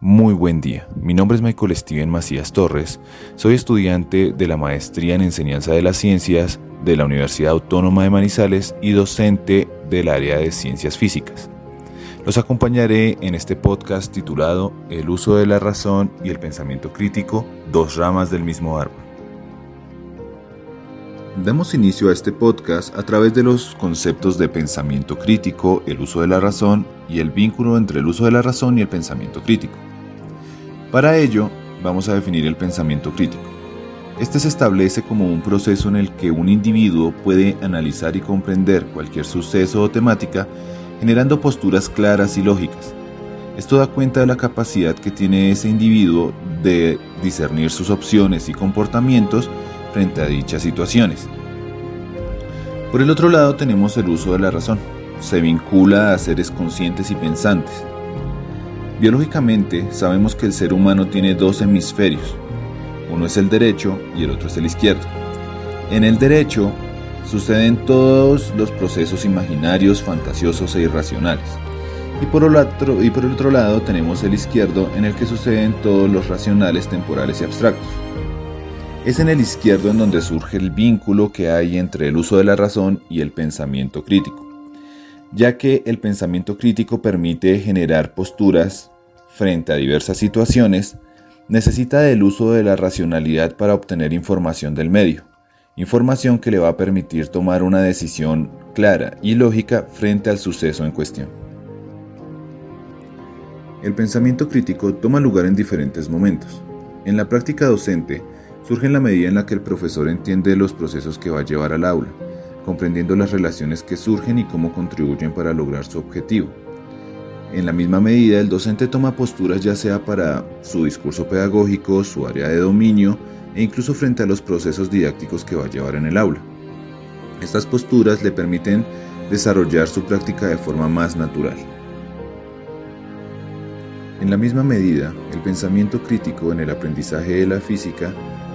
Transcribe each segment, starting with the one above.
Muy buen día, mi nombre es Michael Steven Macías Torres, soy estudiante de la Maestría en Enseñanza de las Ciencias de la Universidad Autónoma de Manizales y docente del área de Ciencias Físicas. Los acompañaré en este podcast titulado El uso de la razón y el pensamiento crítico, dos ramas del mismo árbol. Damos inicio a este podcast a través de los conceptos de pensamiento crítico, el uso de la razón y el vínculo entre el uso de la razón y el pensamiento crítico. Para ello, vamos a definir el pensamiento crítico. Este se establece como un proceso en el que un individuo puede analizar y comprender cualquier suceso o temática generando posturas claras y lógicas. Esto da cuenta de la capacidad que tiene ese individuo de discernir sus opciones y comportamientos frente a dichas situaciones. Por el otro lado tenemos el uso de la razón. Se vincula a seres conscientes y pensantes, Biológicamente sabemos que el ser humano tiene dos hemisferios, uno es el derecho y el otro es el izquierdo. En el derecho suceden todos los procesos imaginarios, fantasiosos e irracionales. Y por, el otro, y por el otro lado tenemos el izquierdo en el que suceden todos los racionales, temporales y abstractos. Es en el izquierdo en donde surge el vínculo que hay entre el uso de la razón y el pensamiento crítico ya que el pensamiento crítico permite generar posturas frente a diversas situaciones, necesita del uso de la racionalidad para obtener información del medio, información que le va a permitir tomar una decisión clara y lógica frente al suceso en cuestión. El pensamiento crítico toma lugar en diferentes momentos. En la práctica docente, surge en la medida en la que el profesor entiende los procesos que va a llevar al aula, comprendiendo las relaciones que surgen y cómo contribuyen para lograr su objetivo. En la misma medida, el docente toma posturas ya sea para su discurso pedagógico, su área de dominio e incluso frente a los procesos didácticos que va a llevar en el aula. Estas posturas le permiten desarrollar su práctica de forma más natural. En la misma medida, el pensamiento crítico en el aprendizaje de la física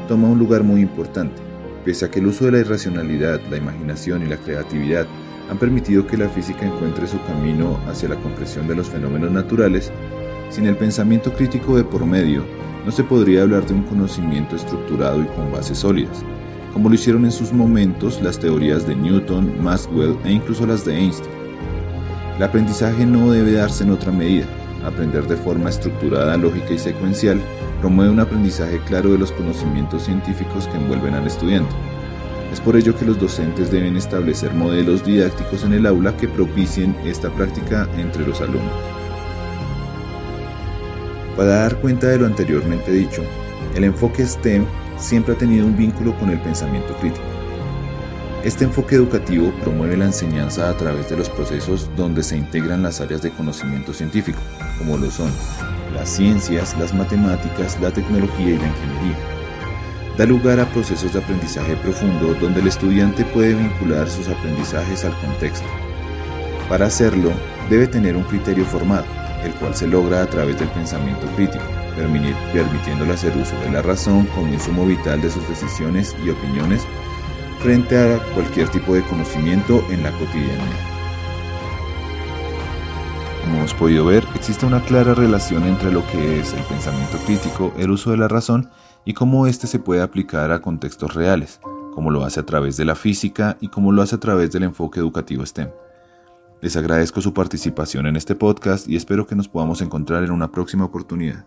toma un lugar muy importante, Pese a que el uso de la irracionalidad, la imaginación y la creatividad han permitido que la física encuentre su camino hacia la comprensión de los fenómenos naturales, sin el pensamiento crítico de por medio, no se podría hablar de un conocimiento estructurado y con bases sólidas, como lo hicieron en sus momentos las teorías de Newton, Maxwell e incluso las de Einstein. El aprendizaje no debe darse en otra medida. Aprender de forma estructurada, lógica y secuencial promueve un aprendizaje claro de los conocimientos científicos que envuelven al estudiante. Es por ello que los docentes deben establecer modelos didácticos en el aula que propicien esta práctica entre los alumnos. Para dar cuenta de lo anteriormente dicho, el enfoque STEM siempre ha tenido un vínculo con el pensamiento crítico. Este enfoque educativo promueve la enseñanza a través de los procesos donde se integran las áreas de conocimiento científico, como lo son las ciencias, las matemáticas, la tecnología y la ingeniería. Da lugar a procesos de aprendizaje profundo donde el estudiante puede vincular sus aprendizajes al contexto. Para hacerlo, debe tener un criterio formado, el cual se logra a través del pensamiento crítico, permitiéndole hacer uso de la razón como insumo vital de sus decisiones y opiniones frente a cualquier tipo de conocimiento en la cotidianidad. Hemos podido ver, existe una clara relación entre lo que es el pensamiento crítico, el uso de la razón y cómo éste se puede aplicar a contextos reales, como lo hace a través de la física y como lo hace a través del enfoque educativo STEM. Les agradezco su participación en este podcast y espero que nos podamos encontrar en una próxima oportunidad.